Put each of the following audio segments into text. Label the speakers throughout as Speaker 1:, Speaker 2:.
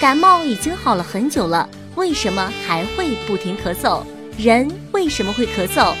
Speaker 1: 感冒已经好了很久了，为什么还会不停咳嗽？人为什么会咳嗽？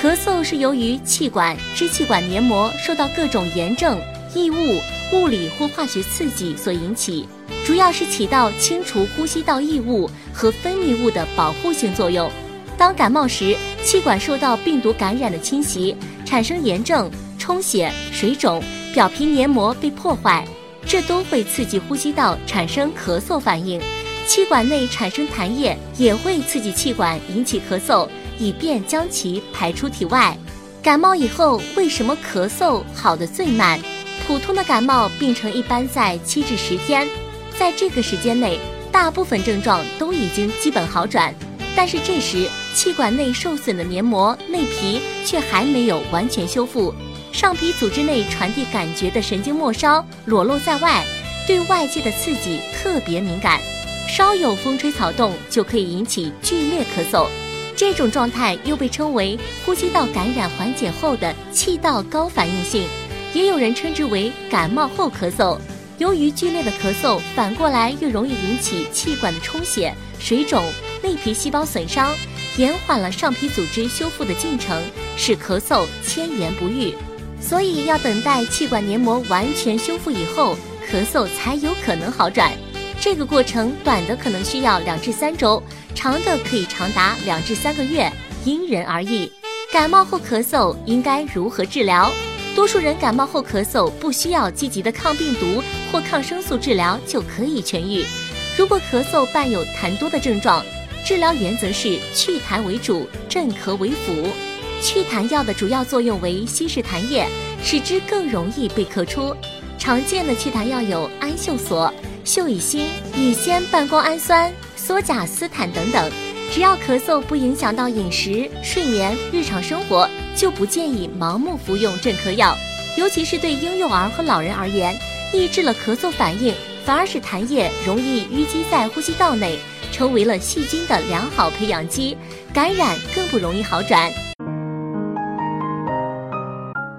Speaker 1: 咳嗽是由于气管、支气管黏膜受到各种炎症、异物、物理或化学刺激所引起，主要是起到清除呼吸道异物和分泌物的保护性作用。当感冒时，气管受到病毒感染的侵袭，产生炎症、充血、水肿，表皮黏膜被破坏。这都会刺激呼吸道产生咳嗽反应，气管内产生痰液也会刺激气管引起咳嗽，以便将其排出体外。感冒以后为什么咳嗽好的最慢？普通的感冒病程一般在七至十天，在这个时间内，大部分症状都已经基本好转，但是这时气管内受损的黏膜内皮却还没有完全修复。上皮组织内传递感觉的神经末梢裸露在外，对外界的刺激特别敏感，稍有风吹草动就可以引起剧烈咳嗽。这种状态又被称为呼吸道感染缓解后的气道高反应性，也有人称之为感冒后咳嗽。由于剧烈的咳嗽，反过来又容易引起气管的充血、水肿、内皮细胞损伤，延缓了上皮组织修复的进程，使咳嗽千言不愈。所以要等待气管黏膜完全修复以后，咳嗽才有可能好转。这个过程短的可能需要两至三周，长的可以长达两至三个月，因人而异。感冒后咳嗽应该如何治疗？多数人感冒后咳嗽不需要积极的抗病毒或抗生素治疗就可以痊愈。如果咳嗽伴有痰多的症状，治疗原则是祛痰为主，镇咳为辅。祛痰药的主要作用为稀释痰液，使之更容易被咳出。常见的祛痰药有氨溴索、溴乙酰、乙酰半胱氨酸、羧甲斯坦等等。只要咳嗽不影响到饮食、睡眠、日常生活，就不建议盲目服用镇咳药。尤其是对婴幼儿和老人而言，抑制了咳嗽反应，反而使痰液容易淤积在呼吸道内，成为了细菌的良好培养基，感染更不容易好转。